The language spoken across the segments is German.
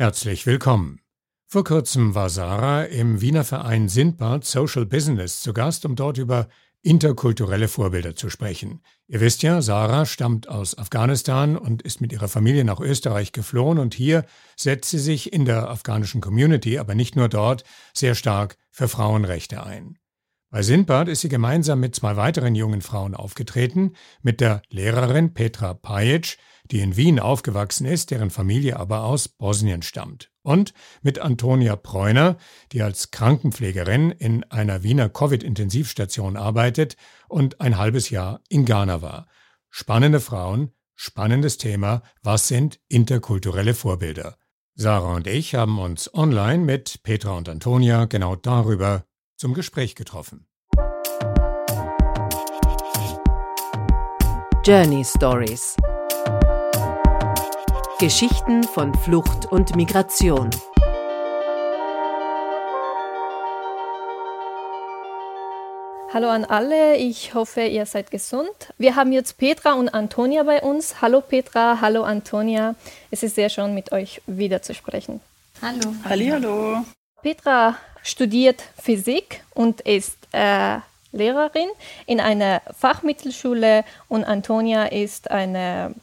Herzlich willkommen. Vor kurzem war Sarah im Wiener Verein Sindbad Social Business zu Gast, um dort über interkulturelle Vorbilder zu sprechen. Ihr wisst ja, Sarah stammt aus Afghanistan und ist mit ihrer Familie nach Österreich geflohen und hier setzt sie sich in der afghanischen Community, aber nicht nur dort, sehr stark für Frauenrechte ein. Bei Sindbad ist sie gemeinsam mit zwei weiteren jungen Frauen aufgetreten, mit der Lehrerin Petra Pajic, die in Wien aufgewachsen ist, deren Familie aber aus Bosnien stammt. Und mit Antonia Preuner, die als Krankenpflegerin in einer Wiener Covid-Intensivstation arbeitet und ein halbes Jahr in Ghana war. Spannende Frauen, spannendes Thema, was sind interkulturelle Vorbilder? Sarah und ich haben uns online mit Petra und Antonia genau darüber zum Gespräch getroffen. Journey Stories Geschichten von Flucht und Migration. Hallo an alle, ich hoffe, ihr seid gesund. Wir haben jetzt Petra und Antonia bei uns. Hallo Petra, hallo Antonia. Es ist sehr schön, mit euch wieder zu sprechen. Hallo. Hallo. Petra studiert Physik und ist äh, Lehrerin in einer Fachmittelschule und Antonia ist eine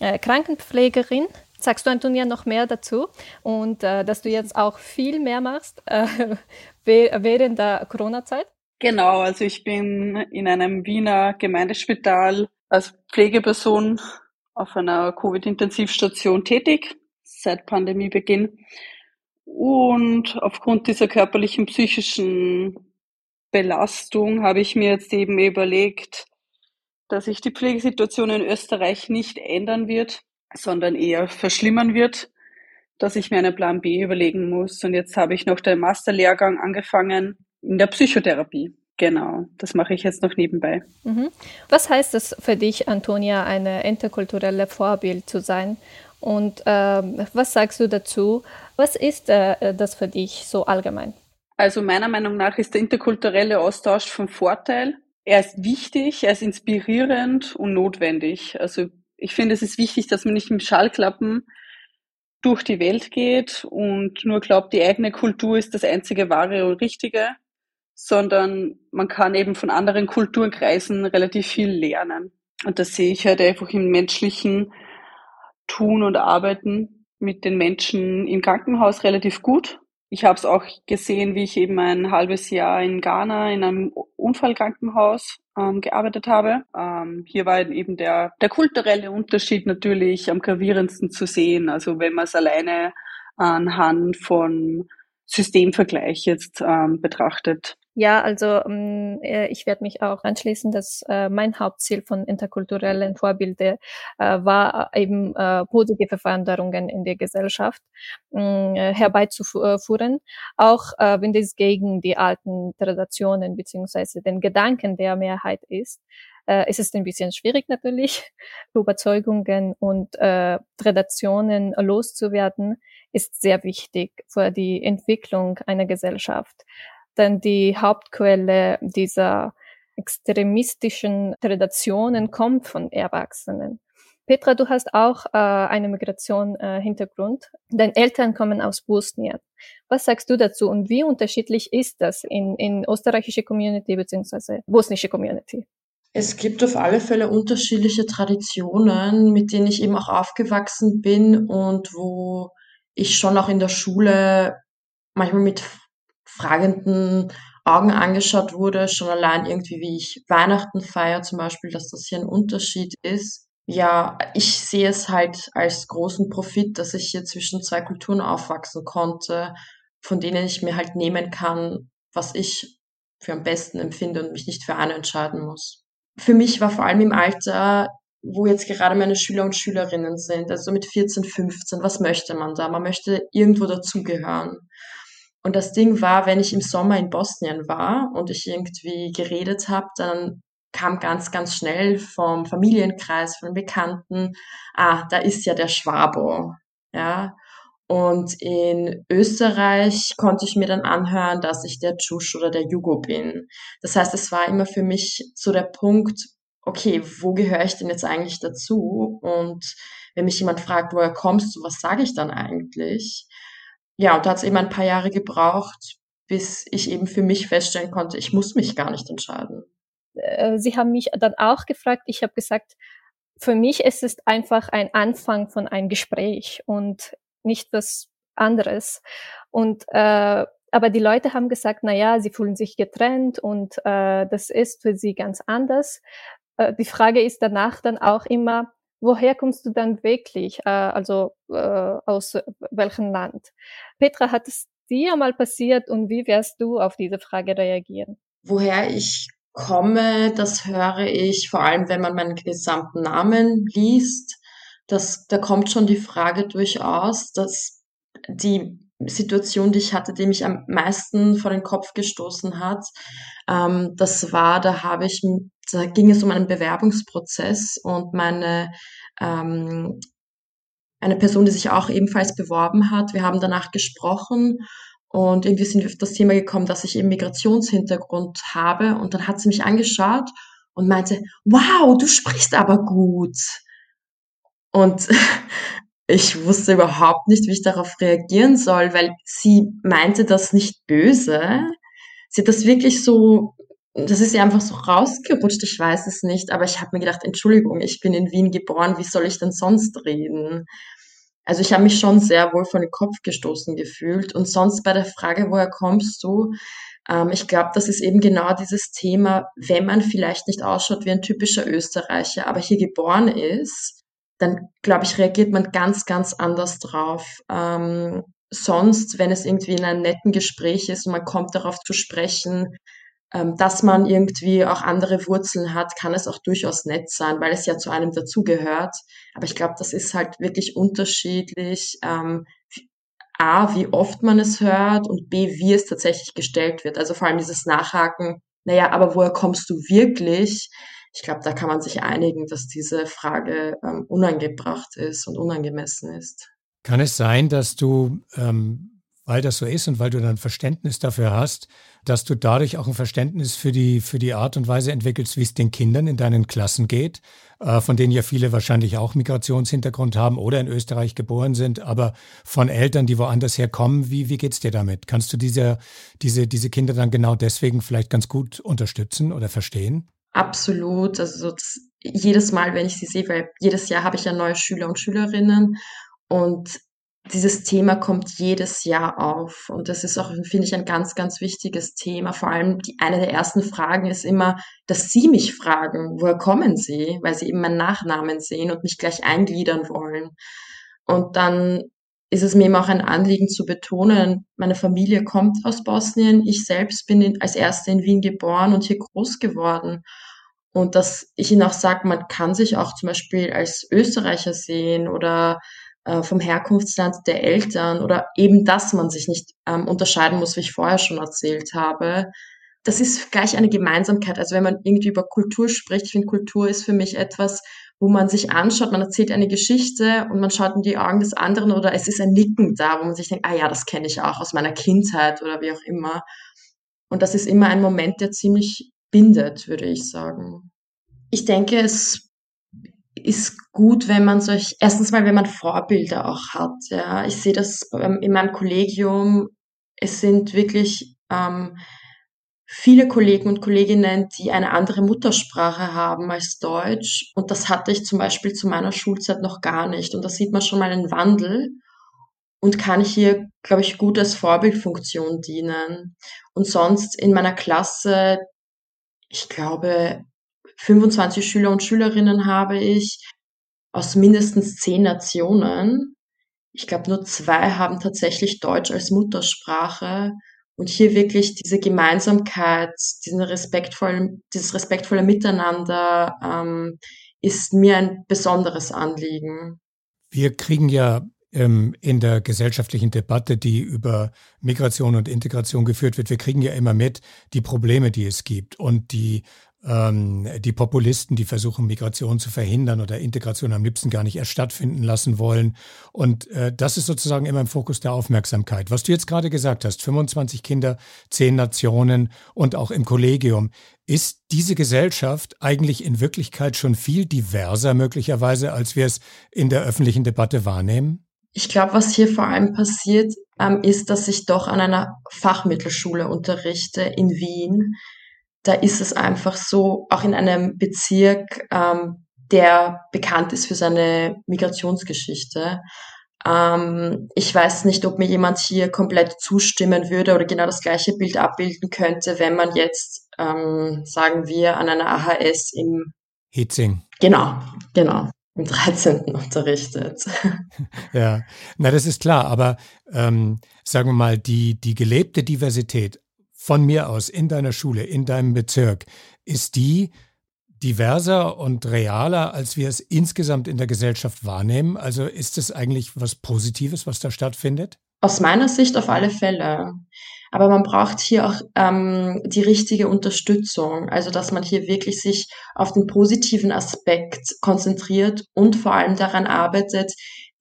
äh, Krankenpflegerin Sagst du, Antonia, noch mehr dazu und äh, dass du jetzt auch viel mehr machst äh, während der Corona-Zeit? Genau, also ich bin in einem Wiener Gemeindespital als Pflegeperson auf einer Covid-Intensivstation tätig seit Pandemiebeginn. Und aufgrund dieser körperlichen, psychischen Belastung habe ich mir jetzt eben überlegt, dass sich die Pflegesituation in Österreich nicht ändern wird, sondern eher verschlimmern wird, dass ich mir einen Plan B überlegen muss. Und jetzt habe ich noch den Masterlehrgang angefangen in der Psychotherapie. Genau, das mache ich jetzt noch nebenbei. Mhm. Was heißt es für dich, Antonia, eine interkulturelle Vorbild zu sein? Und ähm, was sagst du dazu? Was ist äh, das für dich so allgemein? Also meiner Meinung nach ist der interkulturelle Austausch von Vorteil. Er ist wichtig, er ist inspirierend und notwendig. Also ich finde, es ist wichtig, dass man nicht mit Schallklappen durch die Welt geht und nur glaubt, die eigene Kultur ist das einzige wahre und richtige, sondern man kann eben von anderen Kulturkreisen relativ viel lernen. Und das sehe ich halt einfach im menschlichen Tun und Arbeiten mit den Menschen im Krankenhaus relativ gut. Ich habe es auch gesehen, wie ich eben ein halbes Jahr in Ghana in einem Unfallkrankenhaus ähm, gearbeitet habe. Ähm, hier war eben der, der kulturelle Unterschied natürlich am gravierendsten zu sehen. Also wenn man es alleine anhand von Systemvergleich jetzt ähm, betrachtet. Ja, also ähm, äh, ich werde mich auch anschließen, dass äh, mein Hauptziel von interkulturellen Vorbilder äh, war eben äh, positive Veränderungen in der Gesellschaft äh, herbeizuführen, auch äh, wenn das gegen die alten Traditionen beziehungsweise den Gedanken der Mehrheit ist. Äh, es ist ein bisschen schwierig natürlich, Überzeugungen und äh, Traditionen loszuwerden, ist sehr wichtig für die Entwicklung einer Gesellschaft denn die Hauptquelle dieser extremistischen Traditionen kommt von Erwachsenen. Petra, du hast auch äh, eine Migration-Hintergrund. Äh, Deine Eltern kommen aus Bosnien. Was sagst du dazu und wie unterschiedlich ist das in, in österreichische Community beziehungsweise bosnische Community? Es gibt auf alle Fälle unterschiedliche Traditionen, mit denen ich eben auch aufgewachsen bin und wo ich schon auch in der Schule manchmal mit fragenden Augen angeschaut wurde, schon allein irgendwie, wie ich Weihnachten feiere zum Beispiel, dass das hier ein Unterschied ist. Ja, ich sehe es halt als großen Profit, dass ich hier zwischen zwei Kulturen aufwachsen konnte, von denen ich mir halt nehmen kann, was ich für am besten empfinde und mich nicht für eine entscheiden muss. Für mich war vor allem im Alter, wo jetzt gerade meine Schüler und Schülerinnen sind, also mit 14, 15, was möchte man da? Man möchte irgendwo dazugehören. Und das Ding war, wenn ich im Sommer in Bosnien war und ich irgendwie geredet habe, dann kam ganz, ganz schnell vom Familienkreis, von Bekannten, ah, da ist ja der Schwabo, ja. Und in Österreich konnte ich mir dann anhören, dass ich der Tschusch oder der Jugo bin. Das heißt, es war immer für mich so der Punkt, okay, wo gehöre ich denn jetzt eigentlich dazu? Und wenn mich jemand fragt, woher kommst du, was sage ich dann eigentlich? Ja, und da hat es eben ein paar Jahre gebraucht, bis ich eben für mich feststellen konnte, ich muss mich gar nicht entscheiden. Äh, sie haben mich dann auch gefragt, ich habe gesagt, für mich ist es einfach ein Anfang von einem Gespräch und nicht was anderes. Und äh, aber die Leute haben gesagt, na ja, sie fühlen sich getrennt und äh, das ist für sie ganz anders. Äh, die Frage ist danach dann auch immer, woher kommst du dann wirklich? Äh, also äh, aus welchem Land? Petra, hat es dir mal passiert und wie wirst du auf diese Frage reagieren? Woher ich komme, das höre ich vor allem, wenn man meinen gesamten Namen liest. Das, da kommt schon die Frage durchaus, dass die Situation, die ich hatte, die mich am meisten vor den Kopf gestoßen hat, ähm, das war, da habe ich, da ging es um einen Bewerbungsprozess und meine ähm, eine Person, die sich auch ebenfalls beworben hat. Wir haben danach gesprochen und irgendwie sind wir auf das Thema gekommen, dass ich eben Migrationshintergrund habe. Und dann hat sie mich angeschaut und meinte, wow, du sprichst aber gut. Und ich wusste überhaupt nicht, wie ich darauf reagieren soll, weil sie meinte das nicht böse. Sie hat das wirklich so, das ist ja einfach so rausgerutscht, ich weiß es nicht, aber ich habe mir gedacht, Entschuldigung, ich bin in Wien geboren, wie soll ich denn sonst reden? Also ich habe mich schon sehr wohl vor den Kopf gestoßen gefühlt. Und sonst bei der Frage, woher kommst du? Ähm, ich glaube, das ist eben genau dieses Thema, wenn man vielleicht nicht ausschaut wie ein typischer Österreicher, aber hier geboren ist, dann glaube ich, reagiert man ganz, ganz anders drauf. Ähm, sonst, wenn es irgendwie in einem netten Gespräch ist und man kommt darauf zu sprechen, ähm, dass man irgendwie auch andere Wurzeln hat, kann es auch durchaus nett sein, weil es ja zu einem dazugehört. Aber ich glaube, das ist halt wirklich unterschiedlich. Ähm, A, wie oft man es hört und B, wie es tatsächlich gestellt wird. Also vor allem dieses Nachhaken, naja, aber woher kommst du wirklich? Ich glaube, da kann man sich einigen, dass diese Frage ähm, unangebracht ist und unangemessen ist. Kann es sein, dass du ähm, weil das so ist und weil du dann Verständnis dafür hast, dass du dadurch auch ein Verständnis für die, für die Art und Weise entwickelst, wie es den Kindern in deinen Klassen geht, äh, von denen ja viele wahrscheinlich auch Migrationshintergrund haben oder in Österreich geboren sind, aber von Eltern, die woanders herkommen. Wie, wie geht's dir damit? Kannst du diese, diese, diese Kinder dann genau deswegen vielleicht ganz gut unterstützen oder verstehen? Absolut. Also jedes Mal, wenn ich sie sehe, weil jedes Jahr habe ich ja neue Schüler und Schülerinnen und dieses Thema kommt jedes Jahr auf und das ist auch, finde ich, ein ganz, ganz wichtiges Thema. Vor allem die, eine der ersten Fragen ist immer, dass Sie mich fragen, woher kommen Sie, weil Sie eben meinen Nachnamen sehen und mich gleich eingliedern wollen. Und dann ist es mir immer auch ein Anliegen zu betonen, meine Familie kommt aus Bosnien, ich selbst bin in, als Erste in Wien geboren und hier groß geworden. Und dass ich Ihnen auch sage, man kann sich auch zum Beispiel als Österreicher sehen oder äh, vom Herkunftsland der Eltern oder eben, dass man sich nicht ähm, unterscheiden muss, wie ich vorher schon erzählt habe. Das ist gleich eine Gemeinsamkeit. Also wenn man irgendwie über Kultur spricht, ich finde, Kultur ist für mich etwas, wo man sich anschaut, man erzählt eine Geschichte und man schaut in die Augen des anderen oder es ist ein Nicken da, wo man sich denkt, ah ja, das kenne ich auch aus meiner Kindheit oder wie auch immer. Und das ist immer ein Moment, der ziemlich bindet, würde ich sagen. Ich denke, es ist gut, wenn man solch, erstens mal, wenn man Vorbilder auch hat. Ja, ich sehe das in meinem Kollegium. Es sind wirklich ähm, viele Kollegen und Kolleginnen, die eine andere Muttersprache haben als Deutsch. Und das hatte ich zum Beispiel zu meiner Schulzeit noch gar nicht. Und da sieht man schon mal einen Wandel und kann hier, glaube ich, gut als Vorbildfunktion dienen. Und sonst in meiner Klasse, ich glaube, 25 Schüler und Schülerinnen habe ich aus mindestens zehn Nationen. Ich glaube, nur zwei haben tatsächlich Deutsch als Muttersprache. Und hier wirklich diese Gemeinsamkeit, diesen respektvollen, dieses respektvolle Miteinander ähm, ist mir ein besonderes Anliegen. Wir kriegen ja ähm, in der gesellschaftlichen Debatte, die über Migration und Integration geführt wird, wir kriegen ja immer mit die Probleme, die es gibt und die ähm, die Populisten, die versuchen, Migration zu verhindern oder Integration am liebsten gar nicht erst stattfinden lassen wollen. Und äh, das ist sozusagen immer im Fokus der Aufmerksamkeit. Was du jetzt gerade gesagt hast, 25 Kinder, 10 Nationen und auch im Kollegium. Ist diese Gesellschaft eigentlich in Wirklichkeit schon viel diverser möglicherweise, als wir es in der öffentlichen Debatte wahrnehmen? Ich glaube, was hier vor allem passiert, ähm, ist, dass ich doch an einer Fachmittelschule unterrichte in Wien da ist es einfach so, auch in einem Bezirk, ähm, der bekannt ist für seine Migrationsgeschichte. Ähm, ich weiß nicht, ob mir jemand hier komplett zustimmen würde oder genau das gleiche Bild abbilden könnte, wenn man jetzt, ähm, sagen wir, an einer AHS im Hitzing. Genau, genau im 13. unterrichtet. Ja, na das ist klar, aber ähm, sagen wir mal, die, die gelebte Diversität von mir aus in deiner Schule, in deinem Bezirk, ist die diverser und realer, als wir es insgesamt in der Gesellschaft wahrnehmen? Also ist es eigentlich was Positives, was da stattfindet? Aus meiner Sicht auf alle Fälle. Aber man braucht hier auch ähm, die richtige Unterstützung. Also dass man hier wirklich sich auf den positiven Aspekt konzentriert und vor allem daran arbeitet,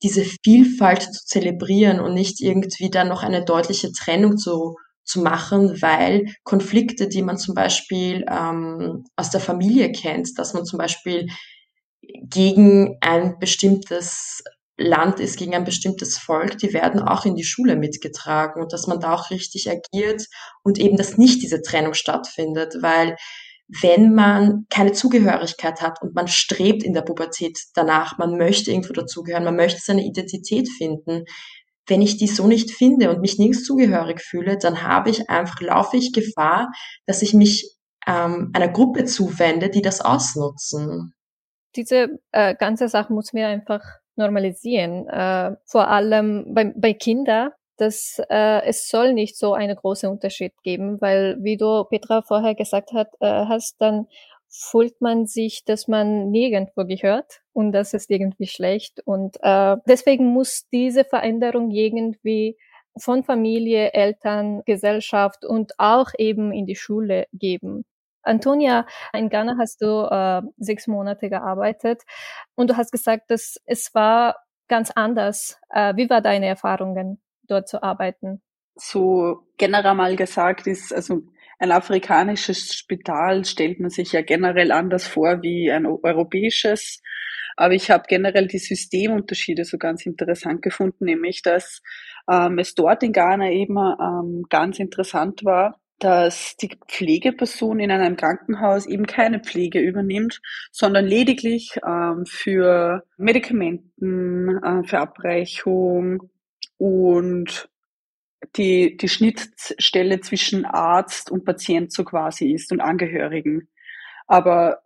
diese Vielfalt zu zelebrieren und nicht irgendwie dann noch eine deutliche Trennung zu zu machen, weil Konflikte, die man zum Beispiel ähm, aus der Familie kennt, dass man zum Beispiel gegen ein bestimmtes Land ist, gegen ein bestimmtes Volk, die werden auch in die Schule mitgetragen und dass man da auch richtig agiert und eben, dass nicht diese Trennung stattfindet, weil wenn man keine Zugehörigkeit hat und man strebt in der Pubertät danach, man möchte irgendwo dazugehören, man möchte seine Identität finden, wenn ich die so nicht finde und mich nirgends zugehörig fühle, dann habe ich einfach, laufe ich Gefahr, dass ich mich ähm, einer Gruppe zuwende, die das ausnutzen. Diese äh, ganze Sache muss mir einfach normalisieren. Äh, vor allem bei, bei Kindern, dass äh, es soll nicht so einen großen Unterschied geben, weil wie du Petra vorher gesagt hat, äh, hast, dann fühlt man sich, dass man nirgendwo gehört und das ist irgendwie schlecht. Und äh, deswegen muss diese Veränderung irgendwie von Familie, Eltern, Gesellschaft und auch eben in die Schule geben. Antonia, in Ghana hast du äh, sechs Monate gearbeitet und du hast gesagt, dass es war ganz anders. Äh, wie war deine Erfahrungen, dort zu arbeiten? So generell mal gesagt ist, also ein afrikanisches Spital stellt man sich ja generell anders vor wie ein europäisches. Aber ich habe generell die Systemunterschiede so ganz interessant gefunden, nämlich dass ähm, es dort in Ghana eben ähm, ganz interessant war, dass die Pflegeperson in einem Krankenhaus eben keine Pflege übernimmt, sondern lediglich ähm, für Medikamenten, äh, Verabreichung und die, die Schnittstelle zwischen Arzt und Patient so quasi ist und Angehörigen. Aber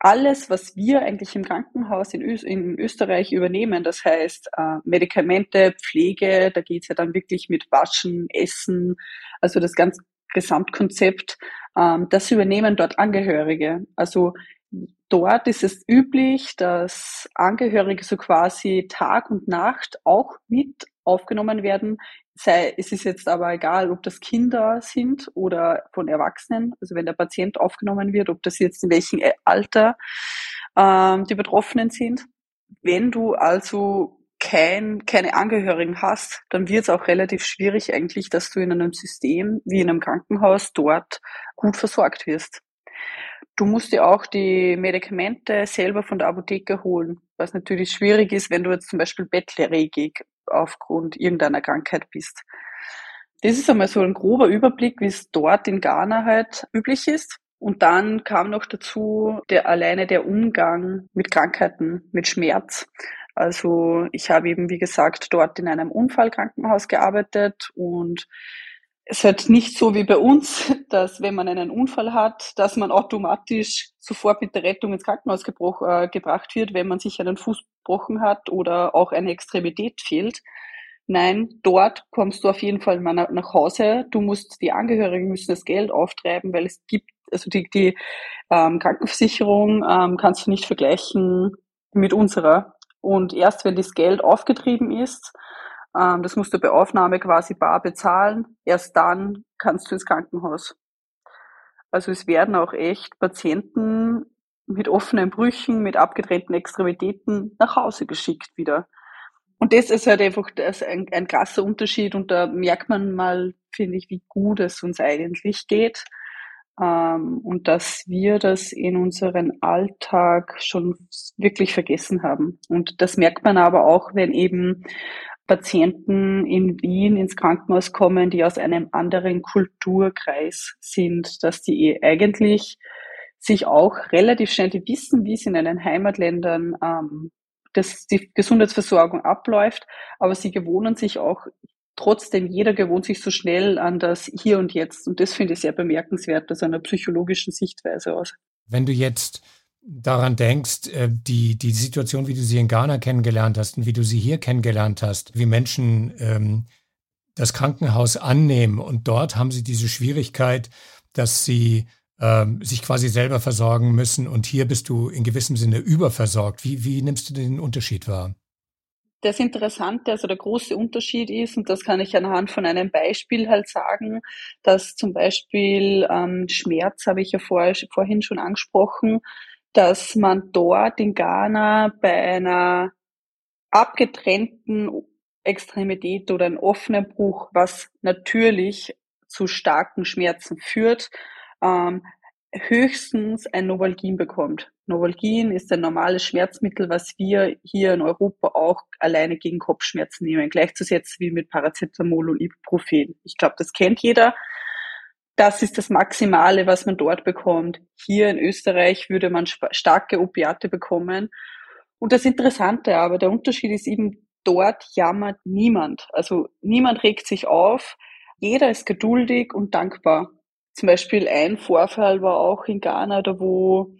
alles, was wir eigentlich im Krankenhaus in, Ö in Österreich übernehmen, das heißt äh, Medikamente, Pflege, da geht's ja dann wirklich mit Waschen, Essen, also das ganze Gesamtkonzept, ähm, das übernehmen dort Angehörige. Also dort ist es üblich, dass Angehörige so quasi Tag und Nacht auch mit aufgenommen werden sei, es ist jetzt aber egal, ob das Kinder sind oder von Erwachsenen, also wenn der Patient aufgenommen wird, ob das jetzt in welchem Alter ähm, die Betroffenen sind. Wenn du also kein, keine Angehörigen hast, dann wird es auch relativ schwierig eigentlich, dass du in einem System wie in einem Krankenhaus dort gut versorgt wirst. Du musst dir auch die Medikamente selber von der Apotheke holen, was natürlich schwierig ist, wenn du jetzt zum Beispiel bettlägerig aufgrund irgendeiner Krankheit bist. Das ist einmal so ein grober Überblick, wie es dort in Ghana halt üblich ist. Und dann kam noch dazu der alleine der Umgang mit Krankheiten, mit Schmerz. Also ich habe eben, wie gesagt, dort in einem Unfallkrankenhaus gearbeitet und es ist halt nicht so wie bei uns, dass wenn man einen Unfall hat, dass man automatisch sofort mit der Rettung ins Krankenhaus äh, gebracht wird, wenn man sich einen Fuß gebrochen hat oder auch eine Extremität fehlt. Nein, dort kommst du auf jeden Fall mal nach Hause. Du musst, die Angehörigen müssen das Geld auftreiben, weil es gibt, also die, die ähm, Krankenversicherung ähm, kannst du nicht vergleichen mit unserer. Und erst wenn das Geld aufgetrieben ist, ähm, das musst du bei Aufnahme quasi bar bezahlen. Erst dann kannst du ins Krankenhaus. Also es werden auch echt Patienten mit offenen Brüchen, mit abgetrennten Extremitäten nach Hause geschickt wieder. Und das ist halt einfach das ein, ein krasser Unterschied und da merkt man mal, finde ich, wie gut es uns eigentlich geht ähm, und dass wir das in unserem Alltag schon wirklich vergessen haben. Und das merkt man aber auch, wenn eben Patienten in Wien ins Krankenhaus kommen, die aus einem anderen Kulturkreis sind, dass die eigentlich sich auch relativ schnell, die wissen, wie es in ihren Heimatländern ähm, das, die Gesundheitsversorgung abläuft, aber sie gewohnen sich auch trotzdem, jeder gewohnt sich so schnell an das Hier und Jetzt. Und das finde ich sehr bemerkenswert aus einer psychologischen Sichtweise aus. Wenn du jetzt daran denkst, äh, die, die Situation, wie du sie in Ghana kennengelernt hast und wie du sie hier kennengelernt hast, wie Menschen ähm, das Krankenhaus annehmen und dort haben sie diese Schwierigkeit, dass sie ähm, sich quasi selber versorgen müssen und hier bist du in gewissem Sinne überversorgt. Wie, wie nimmst du den Unterschied wahr? Das Interessante, also der große Unterschied ist, und das kann ich anhand von einem Beispiel halt sagen, dass zum Beispiel ähm, Schmerz, habe ich ja vor, vorhin schon angesprochen, dass man dort in Ghana bei einer abgetrennten Extremität oder einem offenen Bruch, was natürlich zu starken Schmerzen führt, ähm, höchstens ein Novalgin bekommt. Novalgin ist ein normales Schmerzmittel, was wir hier in Europa auch alleine gegen Kopfschmerzen nehmen, gleichzusetzen wie mit Paracetamol und Ibuprofen. Ich glaube, das kennt jeder. Das ist das Maximale, was man dort bekommt. Hier in Österreich würde man starke Opiate bekommen. Und das Interessante aber, der Unterschied ist eben, dort jammert niemand. Also niemand regt sich auf. Jeder ist geduldig und dankbar. Zum Beispiel ein Vorfall war auch in Ghana, da wo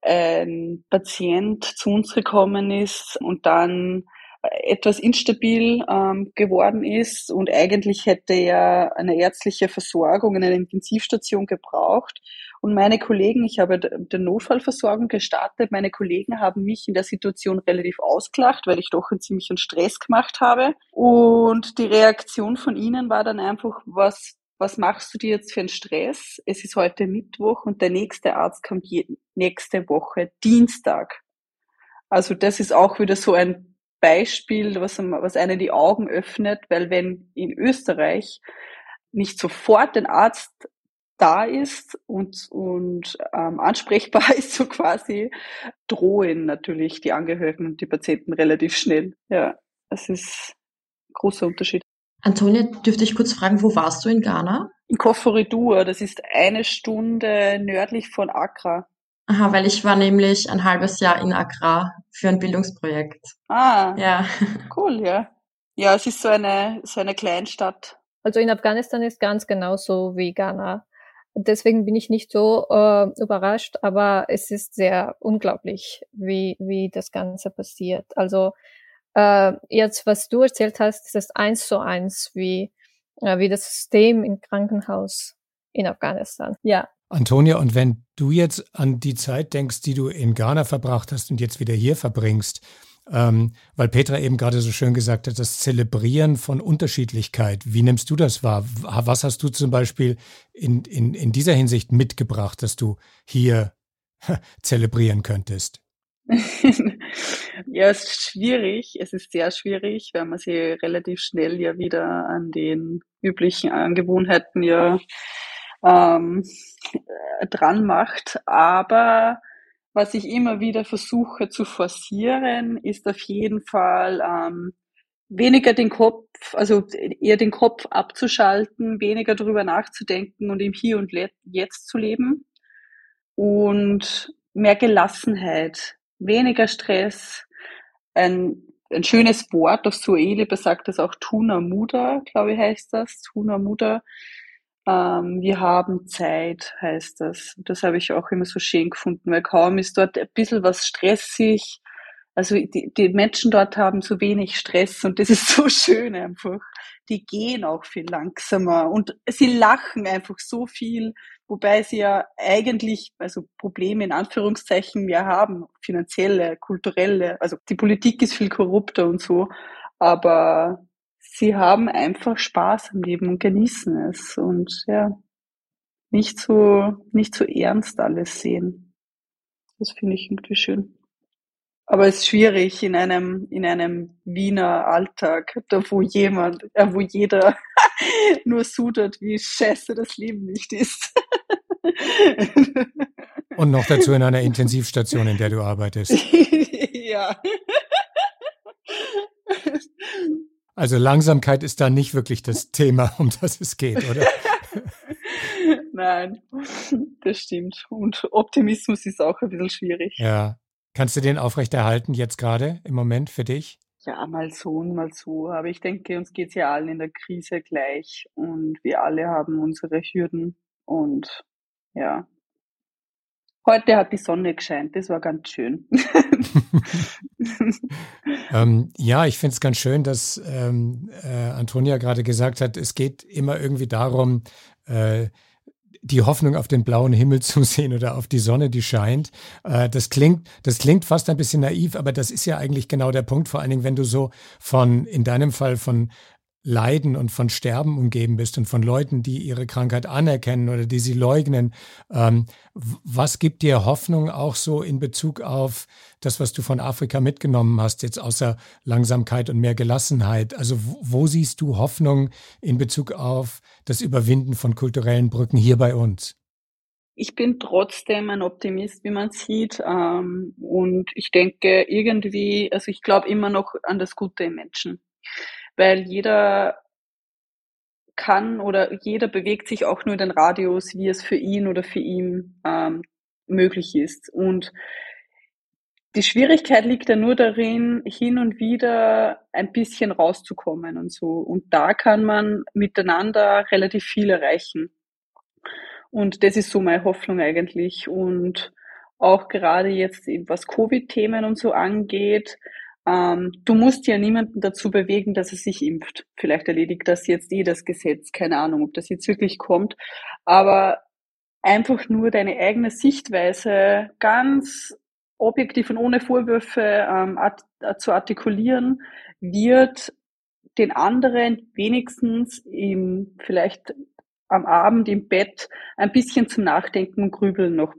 ein Patient zu uns gekommen ist und dann etwas instabil ähm, geworden ist und eigentlich hätte er eine ärztliche Versorgung in einer Intensivstation gebraucht. Und meine Kollegen, ich habe den Notfallversorgung gestartet, meine Kollegen haben mich in der Situation relativ ausgelacht, weil ich doch einen ziemlichen Stress gemacht habe. Und die Reaktion von ihnen war dann einfach, was was machst du dir jetzt für einen Stress? Es ist heute Mittwoch und der nächste Arzt kommt nächste Woche Dienstag. Also das ist auch wieder so ein Beispiel, was, was einen die Augen öffnet, weil wenn in Österreich nicht sofort ein Arzt da ist und, und ähm, ansprechbar ist, so quasi, drohen natürlich die Angehörigen und die Patienten relativ schnell. Ja, das ist ein großer Unterschied. Antonia, dürfte ich kurz fragen, wo warst du in Ghana? In Koforidur, das ist eine Stunde nördlich von Accra. Aha, weil ich war nämlich ein halbes Jahr in Accra für ein Bildungsprojekt. Ah, ja. Cool, ja. Ja, es ist so eine, so eine Kleinstadt. Also in Afghanistan ist ganz genauso wie Ghana. Deswegen bin ich nicht so äh, überrascht, aber es ist sehr unglaublich, wie, wie das Ganze passiert. Also äh, jetzt, was du erzählt hast, ist das eins zu eins wie, äh, wie das System im Krankenhaus in Afghanistan. Ja. Antonia, und wenn du jetzt an die Zeit denkst, die du in Ghana verbracht hast und jetzt wieder hier verbringst, ähm, weil Petra eben gerade so schön gesagt hat, das Zelebrieren von Unterschiedlichkeit. Wie nimmst du das wahr? Was hast du zum Beispiel in, in, in dieser Hinsicht mitgebracht, dass du hier zelebrieren könntest? ja, es ist schwierig. Es ist sehr schwierig, weil man sich relativ schnell ja wieder an den üblichen Angewohnheiten ja ähm, dran macht. Aber was ich immer wieder versuche zu forcieren, ist auf jeden Fall ähm, weniger den Kopf, also eher den Kopf abzuschalten, weniger darüber nachzudenken und im Hier und Jetzt zu leben und mehr Gelassenheit weniger Stress, ein, ein schönes Wort auf Sueli besagt das auch Tuna Muda, glaube ich heißt das, Tuna Muda. Ähm, wir haben Zeit, heißt das. Das habe ich auch immer so schön gefunden, weil kaum ist dort ein bisschen was stressig. Also die, die Menschen dort haben so wenig Stress und das ist so schön einfach. Die gehen auch viel langsamer und sie lachen einfach so viel wobei sie ja eigentlich also Probleme in Anführungszeichen mehr haben, finanzielle, kulturelle. Also die Politik ist viel korrupter und so, aber sie haben einfach Spaß am Leben und genießen es und ja. nicht so, nicht so ernst alles sehen. Das finde ich irgendwie schön. Aber es ist schwierig in einem, in einem Wiener Alltag, da wo jemand, äh, wo jeder nur sudert, wie scheiße das Leben nicht ist. Und noch dazu in einer Intensivstation, in der du arbeitest. ja. Also Langsamkeit ist da nicht wirklich das Thema, um das es geht, oder? Nein, das stimmt. Und Optimismus ist auch ein bisschen schwierig. Ja. Kannst du den aufrechterhalten jetzt gerade im Moment für dich? Ja, mal so und mal so. Aber ich denke, uns geht es ja allen in der Krise gleich und wir alle haben unsere Hürden und ja. Heute hat die Sonne gescheint, das war ganz schön. ähm, ja, ich finde es ganz schön, dass ähm, äh, Antonia gerade gesagt hat, es geht immer irgendwie darum, äh, die Hoffnung auf den blauen Himmel zu sehen oder auf die Sonne, die scheint. Äh, das klingt, das klingt fast ein bisschen naiv, aber das ist ja eigentlich genau der Punkt. Vor allen Dingen, wenn du so von, in deinem Fall von Leiden und von Sterben umgeben bist und von Leuten, die ihre Krankheit anerkennen oder die sie leugnen. Ähm, was gibt dir Hoffnung auch so in Bezug auf das, was du von Afrika mitgenommen hast, jetzt außer Langsamkeit und mehr Gelassenheit? Also wo, wo siehst du Hoffnung in Bezug auf das Überwinden von kulturellen Brücken hier bei uns? Ich bin trotzdem ein Optimist, wie man sieht. Ähm, und ich denke irgendwie, also ich glaube immer noch an das Gute im Menschen weil jeder kann oder jeder bewegt sich auch nur den Radius, wie es für ihn oder für ihn ähm, möglich ist. Und die Schwierigkeit liegt ja nur darin, hin und wieder ein bisschen rauszukommen und so. Und da kann man miteinander relativ viel erreichen. Und das ist so meine Hoffnung eigentlich. Und auch gerade jetzt, was Covid-Themen und so angeht, ähm, du musst ja niemanden dazu bewegen, dass er sich impft. Vielleicht erledigt das jetzt eh das Gesetz. Keine Ahnung, ob das jetzt wirklich kommt. Aber einfach nur deine eigene Sichtweise ganz objektiv und ohne Vorwürfe ähm, art zu artikulieren, wird den anderen wenigstens im, vielleicht am Abend im Bett ein bisschen zum Nachdenken und Grübeln noch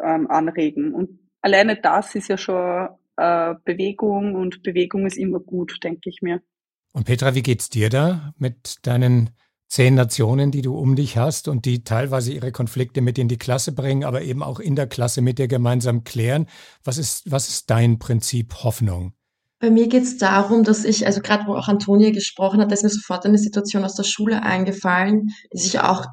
ähm, anregen. Und alleine das ist ja schon äh, Bewegung und Bewegung ist immer gut, denke ich mir. Und Petra, wie geht's dir da mit deinen zehn Nationen, die du um dich hast und die teilweise ihre Konflikte mit in die Klasse bringen, aber eben auch in der Klasse mit dir gemeinsam klären? Was ist, was ist dein Prinzip Hoffnung? Bei mir geht es darum, dass ich, also gerade wo auch Antonia gesprochen hat, da ist mir sofort eine Situation aus der Schule eingefallen, die sich auch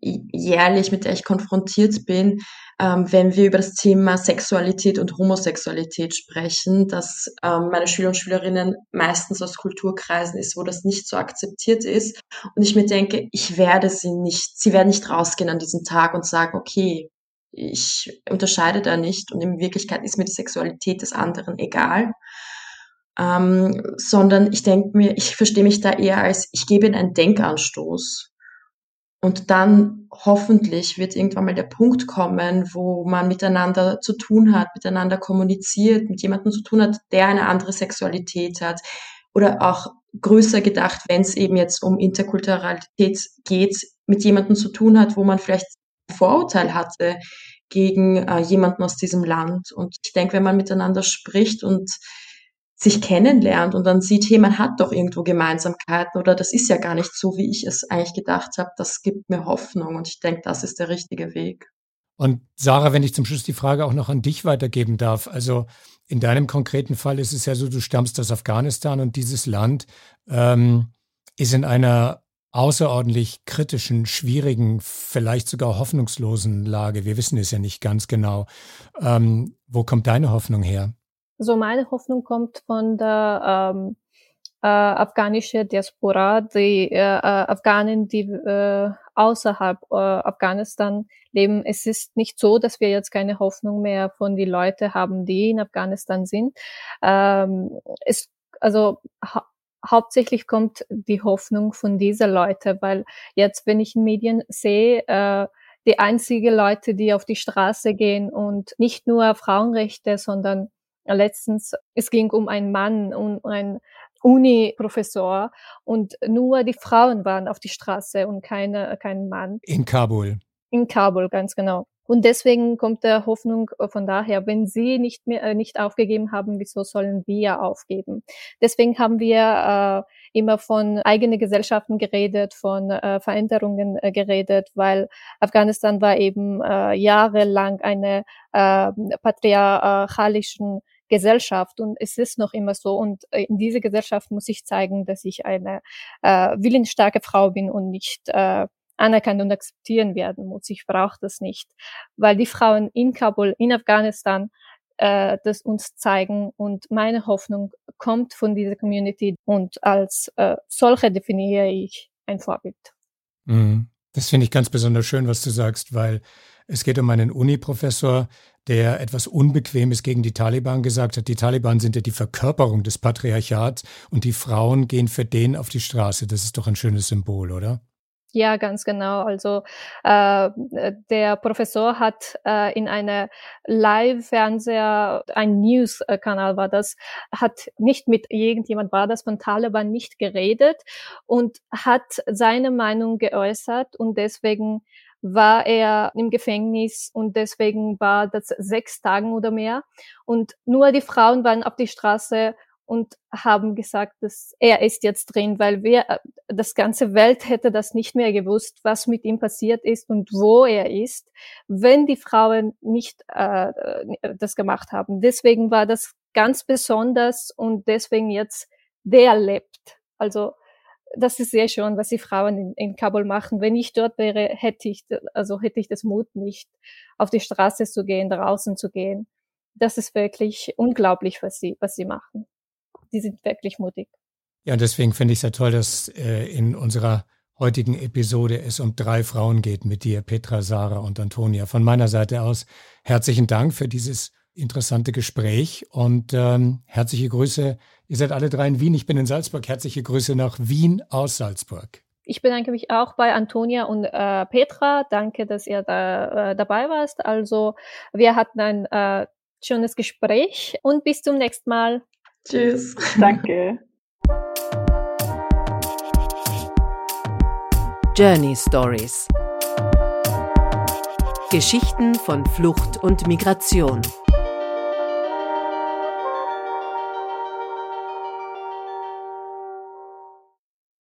jährlich, mit der ich konfrontiert bin, ähm, wenn wir über das Thema Sexualität und Homosexualität sprechen, dass ähm, meine Schüler und Schülerinnen meistens aus Kulturkreisen ist, wo das nicht so akzeptiert ist. Und ich mir denke, ich werde sie nicht, sie werden nicht rausgehen an diesem Tag und sagen, okay, ich unterscheide da nicht und in Wirklichkeit ist mir die Sexualität des anderen egal. Ähm, sondern ich denke mir, ich verstehe mich da eher als, ich gebe ihnen einen Denkanstoß. Und dann hoffentlich wird irgendwann mal der Punkt kommen, wo man miteinander zu tun hat, miteinander kommuniziert, mit jemandem zu tun hat, der eine andere Sexualität hat. Oder auch größer gedacht, wenn es eben jetzt um Interkulturalität geht, mit jemandem zu tun hat, wo man vielleicht ein Vorurteil hatte gegen äh, jemanden aus diesem Land. Und ich denke, wenn man miteinander spricht und sich kennenlernt und dann sieht, hey, man hat doch irgendwo Gemeinsamkeiten oder das ist ja gar nicht so, wie ich es eigentlich gedacht habe, das gibt mir Hoffnung und ich denke, das ist der richtige Weg. Und Sarah, wenn ich zum Schluss die Frage auch noch an dich weitergeben darf, also in deinem konkreten Fall ist es ja so, du stammst aus Afghanistan und dieses Land ähm, ist in einer außerordentlich kritischen, schwierigen, vielleicht sogar hoffnungslosen Lage. Wir wissen es ja nicht ganz genau. Ähm, wo kommt deine Hoffnung her? So meine Hoffnung kommt von der ähm, äh, afghanischen Diaspora, die äh, äh, Afghanen, die äh, außerhalb äh, Afghanistan leben. Es ist nicht so, dass wir jetzt keine Hoffnung mehr von den Leuten haben, die in Afghanistan sind. Ähm, es, also ha hauptsächlich kommt die Hoffnung von dieser Leute, weil jetzt, wenn ich in Medien sehe, äh, die einzige Leute, die auf die Straße gehen und nicht nur Frauenrechte, sondern letztens, es ging um einen Mann und ein Uni-Professor und nur die Frauen waren auf die Straße und keine, kein Mann. In Kabul. In Kabul, ganz genau. Und deswegen kommt der Hoffnung von daher, wenn sie nicht mehr äh, nicht aufgegeben haben, wieso sollen wir aufgeben? Deswegen haben wir äh, immer von eigenen Gesellschaften geredet, von äh, Veränderungen äh, geredet, weil Afghanistan war eben äh, jahrelang eine äh, patriarchalischen Gesellschaft und es ist noch immer so und äh, in dieser Gesellschaft muss ich zeigen, dass ich eine äh, willensstarke Frau bin und nicht äh, anerkannt und akzeptieren werden muss. Ich brauche das nicht, weil die Frauen in Kabul, in Afghanistan, äh, das uns zeigen und meine Hoffnung kommt von dieser Community und als äh, solche definiere ich ein Vorbild. Mhm. Das finde ich ganz besonders schön, was du sagst, weil es geht um einen Uni-Professor, der etwas Unbequemes gegen die Taliban gesagt hat. Die Taliban sind ja die Verkörperung des Patriarchats und die Frauen gehen für den auf die Straße. Das ist doch ein schönes Symbol, oder? Ja, ganz genau. Also äh, der Professor hat äh, in einer Live-Fernseher, ein News-Kanal war das, hat nicht mit irgendjemand war das von Taliban nicht geredet und hat seine Meinung geäußert und deswegen war er im Gefängnis und deswegen war das sechs Tagen oder mehr und nur die Frauen waren auf die Straße und haben gesagt, dass er ist jetzt drin, weil wir, äh, das ganze Welt hätte das nicht mehr gewusst, was mit ihm passiert ist und wo er ist, wenn die Frauen nicht äh, äh, das gemacht haben. Deswegen war das ganz besonders und deswegen jetzt der lebt. Also das ist sehr schön, was die Frauen in, in Kabul machen. Wenn ich dort wäre, hätte ich, also hätte ich das Mut nicht, auf die Straße zu gehen, draußen zu gehen. Das ist wirklich unglaublich, was sie, was sie machen die sind wirklich mutig. Ja, und deswegen finde ich es ja toll, dass äh, in unserer heutigen Episode es um drei Frauen geht mit dir, Petra, Sarah und Antonia. Von meiner Seite aus herzlichen Dank für dieses interessante Gespräch und ähm, herzliche Grüße. Ihr seid alle drei in Wien, ich bin in Salzburg. Herzliche Grüße nach Wien aus Salzburg. Ich bedanke mich auch bei Antonia und äh, Petra. Danke, dass ihr da äh, dabei warst. Also wir hatten ein äh, schönes Gespräch und bis zum nächsten Mal. Tschüss. Danke. Journey Stories. Geschichten von Flucht und Migration.